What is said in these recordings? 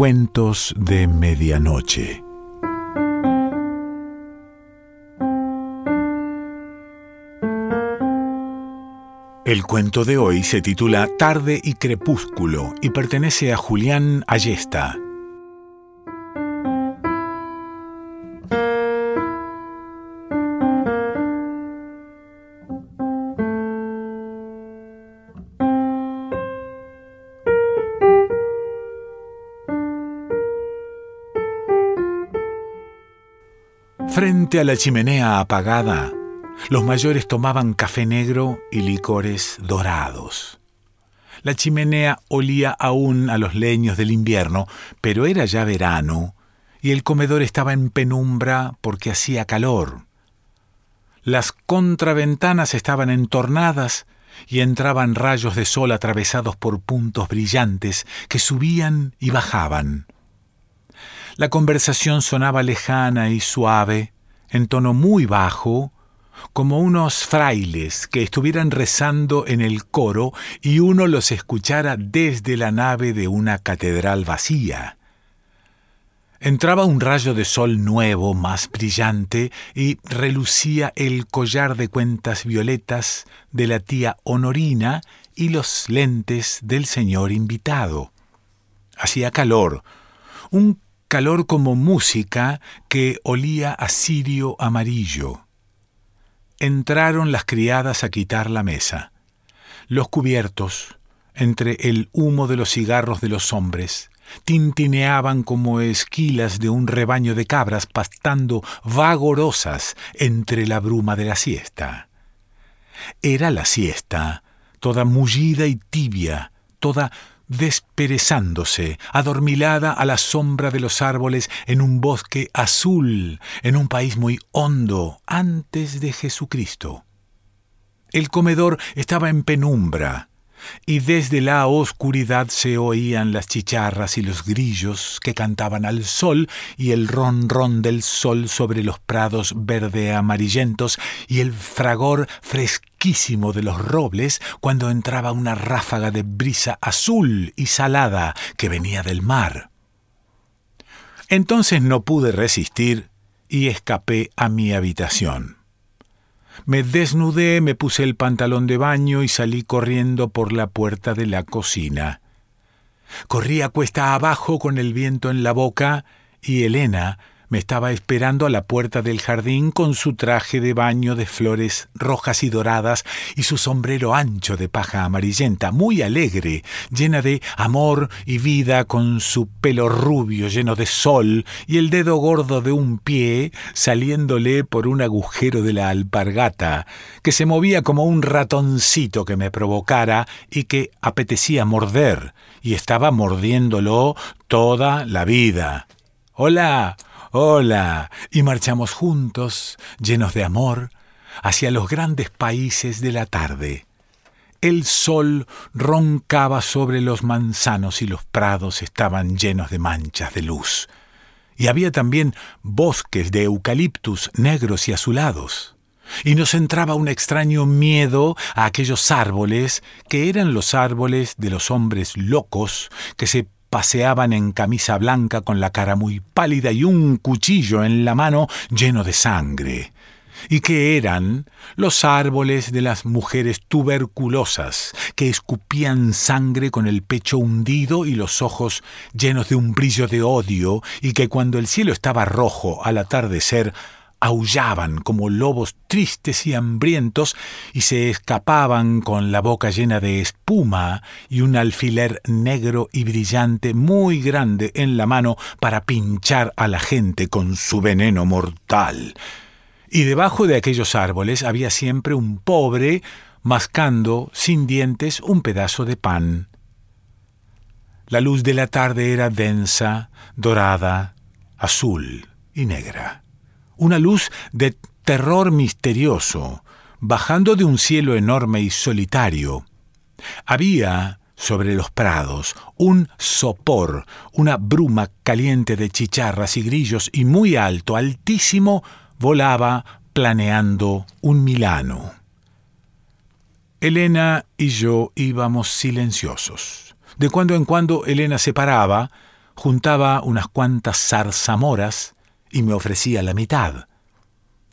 Cuentos de Medianoche. El cuento de hoy se titula Tarde y Crepúsculo y pertenece a Julián Ayesta. Frente a la chimenea apagada, los mayores tomaban café negro y licores dorados. La chimenea olía aún a los leños del invierno, pero era ya verano y el comedor estaba en penumbra porque hacía calor. Las contraventanas estaban entornadas y entraban rayos de sol atravesados por puntos brillantes que subían y bajaban. La conversación sonaba lejana y suave, en tono muy bajo, como unos frailes que estuvieran rezando en el coro y uno los escuchara desde la nave de una catedral vacía. Entraba un rayo de sol nuevo, más brillante, y relucía el collar de cuentas violetas de la tía Honorina y los lentes del señor invitado. Hacía calor, un calor como música que olía a cirio amarillo. Entraron las criadas a quitar la mesa. Los cubiertos, entre el humo de los cigarros de los hombres, tintineaban como esquilas de un rebaño de cabras pastando vagorosas entre la bruma de la siesta. Era la siesta, toda mullida y tibia, toda desperezándose, adormilada a la sombra de los árboles en un bosque azul, en un país muy hondo, antes de Jesucristo. El comedor estaba en penumbra, y desde la oscuridad se oían las chicharras y los grillos que cantaban al sol y el ronrón del sol sobre los prados verde amarillentos y el fragor fresquísimo de los robles cuando entraba una ráfaga de brisa azul y salada que venía del mar. Entonces no pude resistir y escapé a mi habitación. Me desnudé, me puse el pantalón de baño y salí corriendo por la puerta de la cocina. Corría cuesta abajo con el viento en la boca y Elena me estaba esperando a la puerta del jardín con su traje de baño de flores rojas y doradas y su sombrero ancho de paja amarillenta, muy alegre, llena de amor y vida, con su pelo rubio lleno de sol y el dedo gordo de un pie saliéndole por un agujero de la alpargata, que se movía como un ratoncito que me provocara y que apetecía morder, y estaba mordiéndolo toda la vida. Hola, Hola. Y marchamos juntos, llenos de amor, hacia los grandes países de la tarde. El sol roncaba sobre los manzanos y los prados estaban llenos de manchas de luz. Y había también bosques de eucaliptus negros y azulados. Y nos entraba un extraño miedo a aquellos árboles que eran los árboles de los hombres locos que se paseaban en camisa blanca con la cara muy pálida y un cuchillo en la mano lleno de sangre, y que eran los árboles de las mujeres tuberculosas, que escupían sangre con el pecho hundido y los ojos llenos de un brillo de odio, y que cuando el cielo estaba rojo al atardecer, aullaban como lobos tristes y hambrientos y se escapaban con la boca llena de espuma y un alfiler negro y brillante muy grande en la mano para pinchar a la gente con su veneno mortal. Y debajo de aquellos árboles había siempre un pobre mascando sin dientes un pedazo de pan. La luz de la tarde era densa, dorada, azul y negra una luz de terror misterioso, bajando de un cielo enorme y solitario. Había sobre los prados un sopor, una bruma caliente de chicharras y grillos, y muy alto, altísimo, volaba planeando un Milano. Elena y yo íbamos silenciosos. De cuando en cuando Elena se paraba, juntaba unas cuantas zarzamoras y me ofrecía la mitad.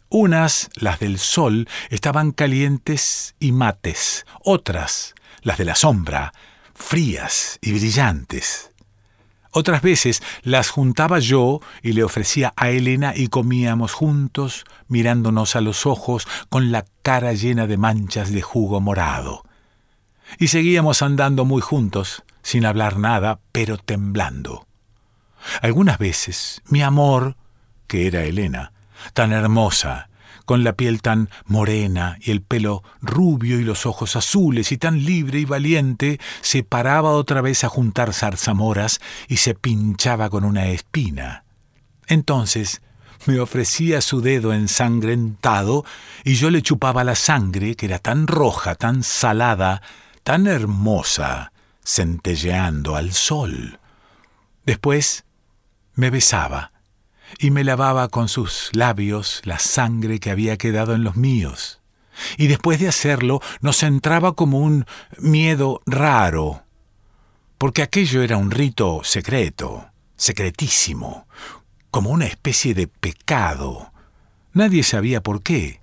Unas, las del sol, estaban calientes y mates, otras, las de la sombra, frías y brillantes. Otras veces las juntaba yo y le ofrecía a Elena y comíamos juntos, mirándonos a los ojos con la cara llena de manchas de jugo morado. Y seguíamos andando muy juntos, sin hablar nada, pero temblando. Algunas veces mi amor, que era Elena, tan hermosa, con la piel tan morena y el pelo rubio y los ojos azules y tan libre y valiente, se paraba otra vez a juntar zarzamoras y se pinchaba con una espina. Entonces me ofrecía su dedo ensangrentado y yo le chupaba la sangre, que era tan roja, tan salada, tan hermosa, centelleando al sol. Después me besaba y me lavaba con sus labios la sangre que había quedado en los míos. Y después de hacerlo nos entraba como un miedo raro, porque aquello era un rito secreto, secretísimo, como una especie de pecado. Nadie sabía por qué.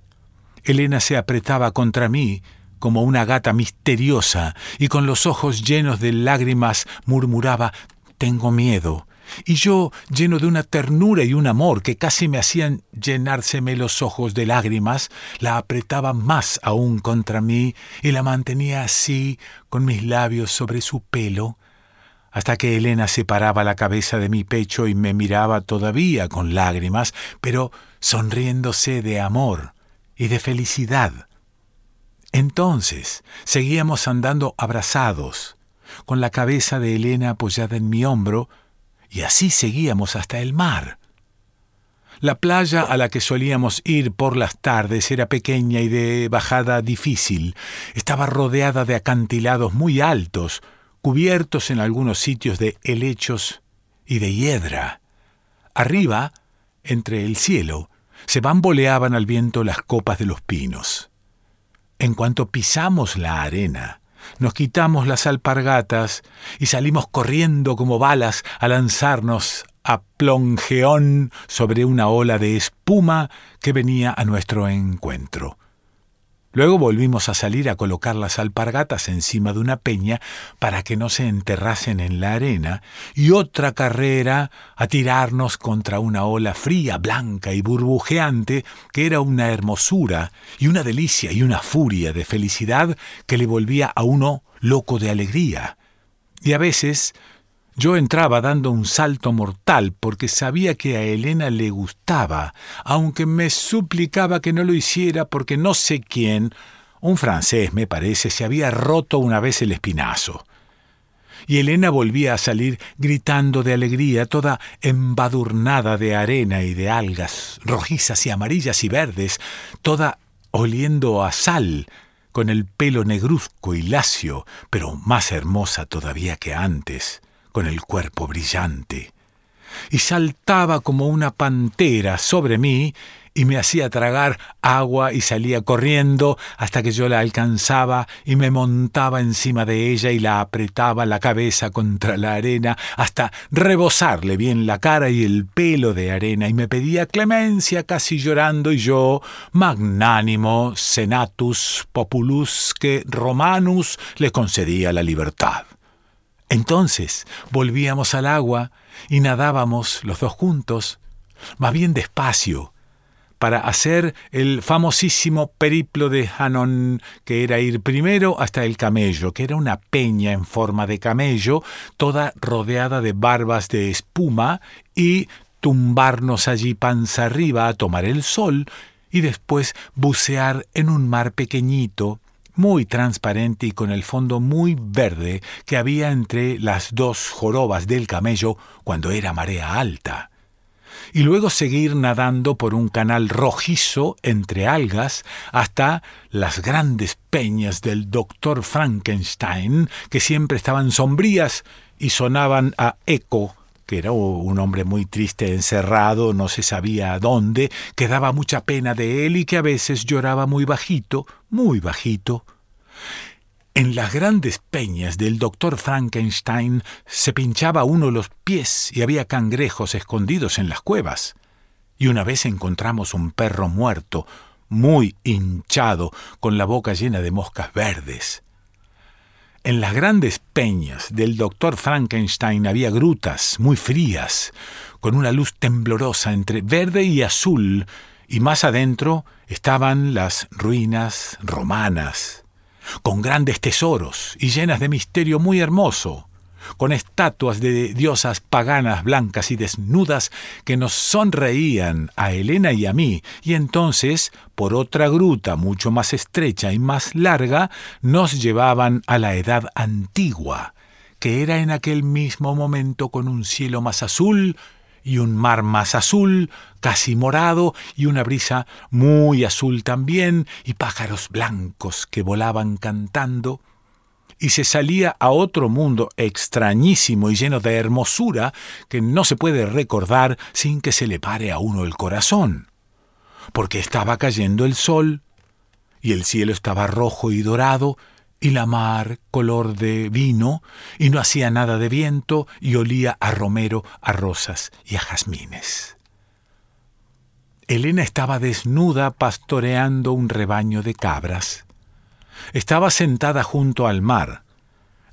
Elena se apretaba contra mí como una gata misteriosa y con los ojos llenos de lágrimas murmuraba Tengo miedo, y yo, lleno de una ternura y un amor que casi me hacían llenárseme los ojos de lágrimas, la apretaba más aún contra mí y la mantenía así, con mis labios sobre su pelo, hasta que Elena separaba la cabeza de mi pecho y me miraba todavía con lágrimas, pero sonriéndose de amor y de felicidad. Entonces seguíamos andando abrazados, con la cabeza de Elena apoyada en mi hombro, y así seguíamos hasta el mar. La playa a la que solíamos ir por las tardes era pequeña y de bajada difícil. Estaba rodeada de acantilados muy altos, cubiertos en algunos sitios de helechos y de hiedra. Arriba, entre el cielo, se bamboleaban al viento las copas de los pinos. En cuanto pisamos la arena, nos quitamos las alpargatas y salimos corriendo como balas a lanzarnos a plongeón sobre una ola de espuma que venía a nuestro encuentro. Luego volvimos a salir a colocar las alpargatas encima de una peña para que no se enterrasen en la arena, y otra carrera a tirarnos contra una ola fría, blanca y burbujeante, que era una hermosura y una delicia y una furia de felicidad que le volvía a uno loco de alegría. Y a veces yo entraba dando un salto mortal porque sabía que a Elena le gustaba, aunque me suplicaba que no lo hiciera porque no sé quién, un francés me parece, se había roto una vez el espinazo. Y Elena volvía a salir gritando de alegría, toda embadurnada de arena y de algas, rojizas y amarillas y verdes, toda oliendo a sal, con el pelo negruzco y lacio, pero más hermosa todavía que antes con el cuerpo brillante, y saltaba como una pantera sobre mí y me hacía tragar agua y salía corriendo hasta que yo la alcanzaba y me montaba encima de ella y la apretaba la cabeza contra la arena hasta rebosarle bien la cara y el pelo de arena y me pedía clemencia casi llorando y yo, magnánimo senatus populusque romanus, le concedía la libertad. Entonces volvíamos al agua y nadábamos los dos juntos, más bien despacio, para hacer el famosísimo periplo de Hanon, que era ir primero hasta el camello, que era una peña en forma de camello, toda rodeada de barbas de espuma, y tumbarnos allí panza arriba a tomar el sol, y después bucear en un mar pequeñito, muy transparente y con el fondo muy verde que había entre las dos jorobas del camello cuando era marea alta. Y luego seguir nadando por un canal rojizo entre algas hasta las grandes peñas del doctor Frankenstein, que siempre estaban sombrías y sonaban a eco que era un hombre muy triste, encerrado, no se sabía dónde, que daba mucha pena de él y que a veces lloraba muy bajito, muy bajito. En las grandes peñas del doctor Frankenstein se pinchaba uno los pies y había cangrejos escondidos en las cuevas. Y una vez encontramos un perro muerto, muy hinchado, con la boca llena de moscas verdes. En las grandes peñas del doctor Frankenstein había grutas muy frías, con una luz temblorosa entre verde y azul, y más adentro estaban las ruinas romanas con grandes tesoros y llenas de misterio muy hermoso, con estatuas de diosas paganas blancas y desnudas que nos sonreían a Elena y a mí, y entonces, por otra gruta mucho más estrecha y más larga, nos llevaban a la edad antigua, que era en aquel mismo momento con un cielo más azul y un mar más azul, casi morado, y una brisa muy azul también, y pájaros blancos que volaban cantando, y se salía a otro mundo extrañísimo y lleno de hermosura que no se puede recordar sin que se le pare a uno el corazón, porque estaba cayendo el sol, y el cielo estaba rojo y dorado, y la mar color de vino, y no hacía nada de viento, y olía a romero, a rosas y a jazmines. Elena estaba desnuda pastoreando un rebaño de cabras. Estaba sentada junto al mar,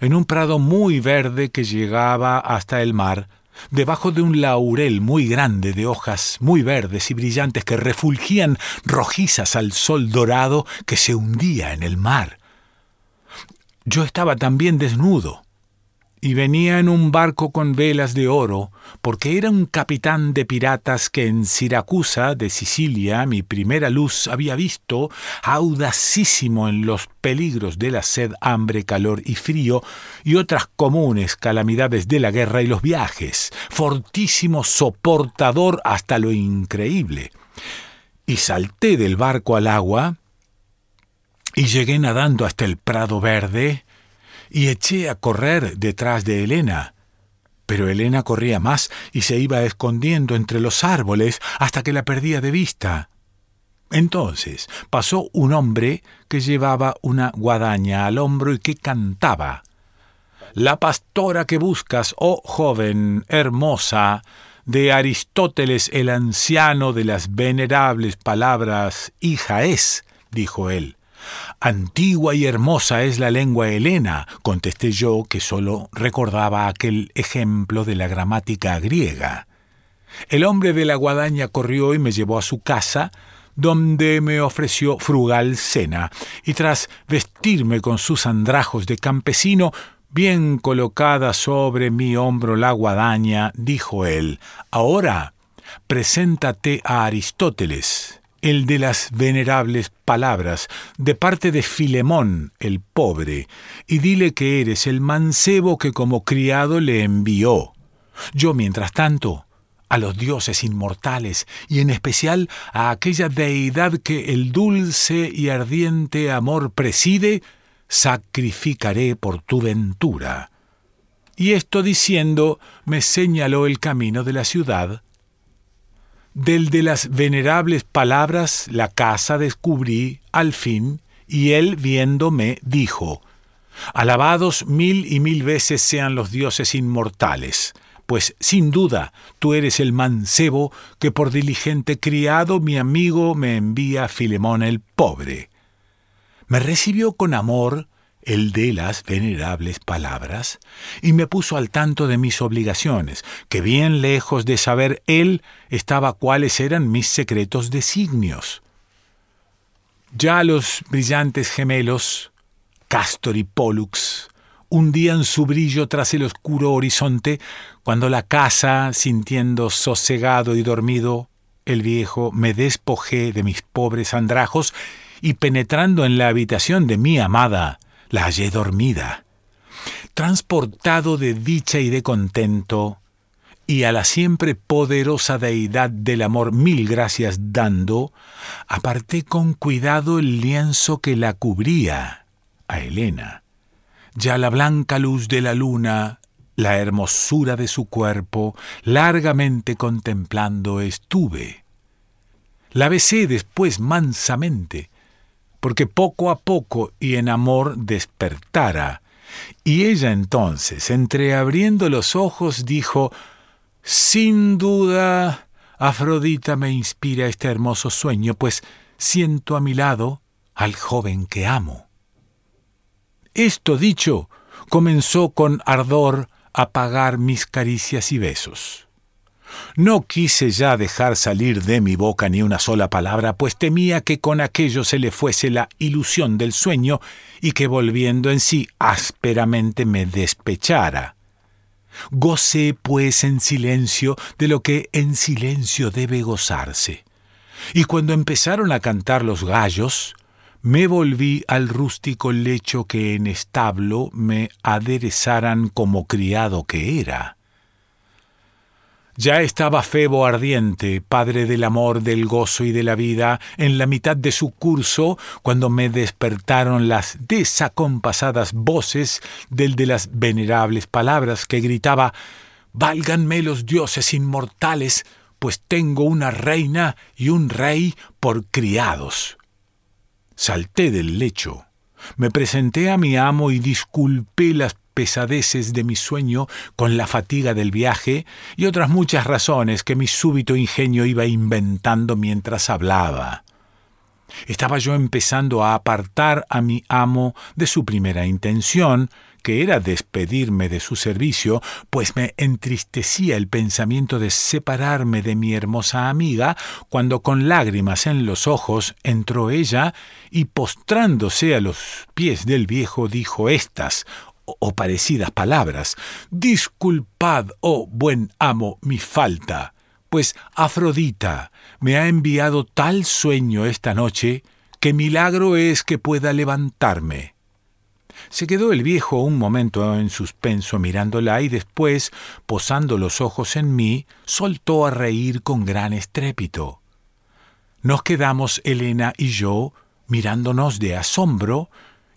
en un prado muy verde que llegaba hasta el mar, debajo de un laurel muy grande de hojas muy verdes y brillantes que refulgían rojizas al sol dorado que se hundía en el mar. Yo estaba también desnudo y venía en un barco con velas de oro, porque era un capitán de piratas que en Siracusa, de Sicilia, mi primera luz había visto, audacísimo en los peligros de la sed, hambre, calor y frío, y otras comunes calamidades de la guerra y los viajes, fortísimo soportador hasta lo increíble. Y salté del barco al agua, y llegué nadando hasta el prado verde y eché a correr detrás de Elena. Pero Elena corría más y se iba escondiendo entre los árboles hasta que la perdía de vista. Entonces pasó un hombre que llevaba una guadaña al hombro y que cantaba. La pastora que buscas, oh joven, hermosa, de Aristóteles el anciano de las venerables palabras, hija es, dijo él. Antigua y hermosa es la lengua helena, contesté yo que sólo recordaba aquel ejemplo de la gramática griega. El hombre de la guadaña corrió y me llevó a su casa, donde me ofreció frugal cena, y tras vestirme con sus andrajos de campesino, bien colocada sobre mi hombro la guadaña, dijo él, Ahora, preséntate a Aristóteles el de las venerables palabras, de parte de Filemón, el pobre, y dile que eres el mancebo que como criado le envió. Yo, mientras tanto, a los dioses inmortales, y en especial a aquella deidad que el dulce y ardiente amor preside, sacrificaré por tu ventura. Y esto diciendo, me señaló el camino de la ciudad, del de las venerables palabras la casa descubrí al fin, y él viéndome dijo, Alabados mil y mil veces sean los dioses inmortales, pues sin duda tú eres el mancebo que por diligente criado mi amigo me envía Filemón el pobre. Me recibió con amor el de las venerables palabras, y me puso al tanto de mis obligaciones, que bien lejos de saber él estaba cuáles eran mis secretos designios. Ya los brillantes gemelos, Castor y Pollux, hundían su brillo tras el oscuro horizonte, cuando la casa, sintiendo sosegado y dormido, el viejo me despojé de mis pobres andrajos y penetrando en la habitación de mi amada, la hallé dormida. Transportado de dicha y de contento, y a la siempre poderosa deidad del amor mil gracias dando, aparté con cuidado el lienzo que la cubría, a Helena. Ya la blanca luz de la luna, la hermosura de su cuerpo, largamente contemplando estuve. La besé después mansamente, porque poco a poco y en amor despertara. Y ella entonces, entreabriendo los ojos, dijo, Sin duda, Afrodita me inspira este hermoso sueño, pues siento a mi lado al joven que amo. Esto dicho, comenzó con ardor a pagar mis caricias y besos. No quise ya dejar salir de mi boca ni una sola palabra, pues temía que con aquello se le fuese la ilusión del sueño y que volviendo en sí ásperamente me despechara. Gocé, pues, en silencio de lo que en silencio debe gozarse. Y cuando empezaron a cantar los gallos, me volví al rústico lecho que en establo me aderezaran como criado que era. Ya estaba Febo ardiente, padre del amor, del gozo y de la vida, en la mitad de su curso, cuando me despertaron las desacompasadas voces del de las venerables palabras que gritaba Válganme los dioses inmortales, pues tengo una reina y un rey por criados. Salté del lecho, me presenté a mi amo y disculpé las pesadeces de mi sueño con la fatiga del viaje y otras muchas razones que mi súbito ingenio iba inventando mientras hablaba. Estaba yo empezando a apartar a mi amo de su primera intención, que era despedirme de su servicio, pues me entristecía el pensamiento de separarme de mi hermosa amiga, cuando con lágrimas en los ojos entró ella y postrándose a los pies del viejo dijo estas o parecidas palabras. Disculpad, oh buen amo, mi falta, pues Afrodita me ha enviado tal sueño esta noche que milagro es que pueda levantarme. Se quedó el viejo un momento en suspenso mirándola y después, posando los ojos en mí, soltó a reír con gran estrépito. Nos quedamos Elena y yo mirándonos de asombro,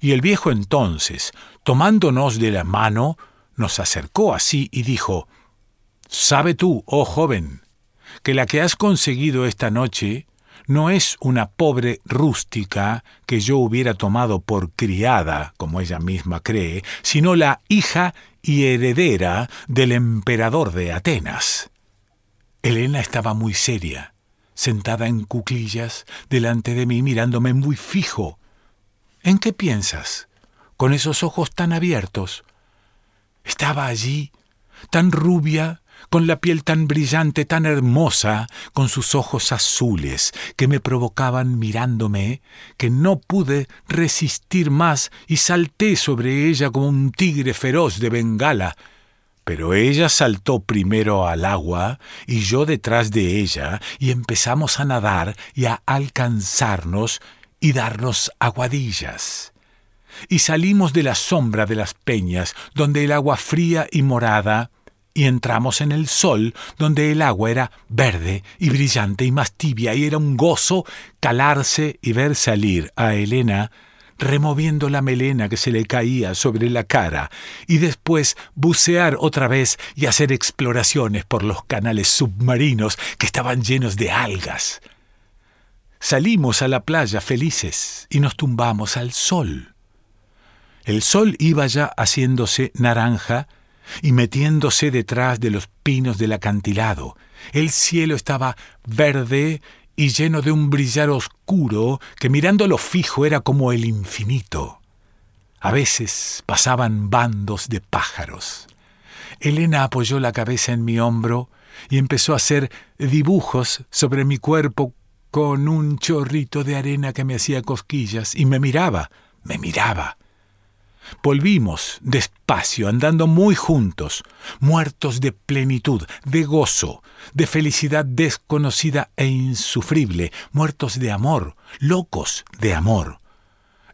y el viejo entonces, tomándonos de la mano, nos acercó así y dijo, Sabe tú, oh joven, que la que has conseguido esta noche no es una pobre rústica que yo hubiera tomado por criada, como ella misma cree, sino la hija y heredera del emperador de Atenas. Elena estaba muy seria, sentada en cuclillas delante de mí mirándome muy fijo, ¿En qué piensas? Con esos ojos tan abiertos. Estaba allí, tan rubia, con la piel tan brillante, tan hermosa, con sus ojos azules, que me provocaban mirándome, que no pude resistir más y salté sobre ella como un tigre feroz de Bengala. Pero ella saltó primero al agua y yo detrás de ella, y empezamos a nadar y a alcanzarnos y darnos aguadillas. Y salimos de la sombra de las peñas, donde el agua fría y morada, y entramos en el sol, donde el agua era verde y brillante y más tibia, y era un gozo calarse y ver salir a Elena removiendo la melena que se le caía sobre la cara, y después bucear otra vez y hacer exploraciones por los canales submarinos que estaban llenos de algas. Salimos a la playa felices y nos tumbamos al sol. El sol iba ya haciéndose naranja y metiéndose detrás de los pinos del acantilado. El cielo estaba verde y lleno de un brillar oscuro que mirándolo fijo era como el infinito. A veces pasaban bandos de pájaros. Elena apoyó la cabeza en mi hombro y empezó a hacer dibujos sobre mi cuerpo con un chorrito de arena que me hacía cosquillas y me miraba, me miraba. Volvimos despacio, andando muy juntos, muertos de plenitud, de gozo, de felicidad desconocida e insufrible, muertos de amor, locos de amor.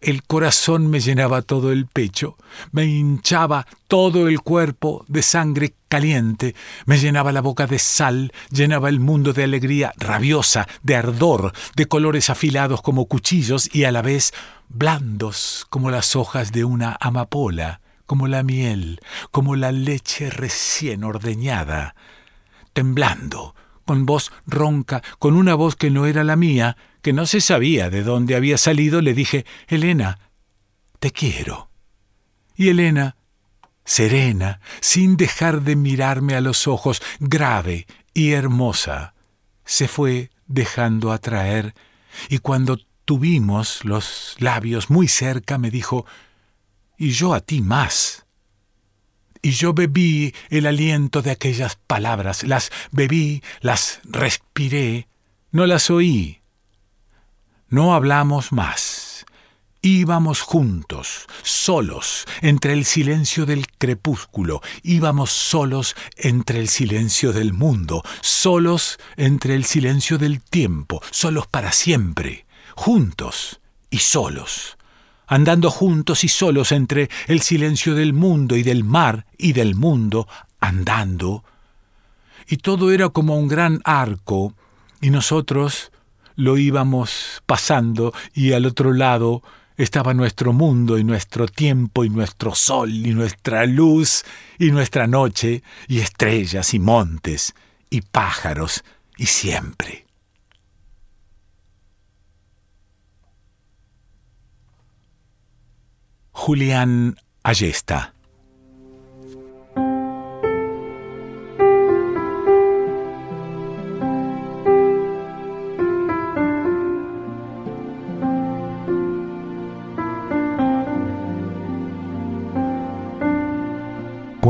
El corazón me llenaba todo el pecho, me hinchaba todo el cuerpo de sangre caliente, me llenaba la boca de sal, llenaba el mundo de alegría rabiosa, de ardor, de colores afilados como cuchillos y a la vez blandos como las hojas de una amapola, como la miel, como la leche recién ordeñada. Temblando, con voz ronca, con una voz que no era la mía, que no se sabía de dónde había salido, le dije, Elena, te quiero. Y Elena, serena, sin dejar de mirarme a los ojos, grave y hermosa, se fue dejando atraer, y cuando tuvimos los labios muy cerca me dijo, y yo a ti más. Y yo bebí el aliento de aquellas palabras, las bebí, las respiré, no las oí. No hablamos más. Íbamos juntos, solos, entre el silencio del crepúsculo, íbamos solos entre el silencio del mundo, solos entre el silencio del tiempo, solos para siempre, juntos y solos andando juntos y solos entre el silencio del mundo y del mar y del mundo, andando. Y todo era como un gran arco, y nosotros lo íbamos pasando, y al otro lado estaba nuestro mundo y nuestro tiempo y nuestro sol y nuestra luz y nuestra noche y estrellas y montes y pájaros y siempre. Julián Ayesta.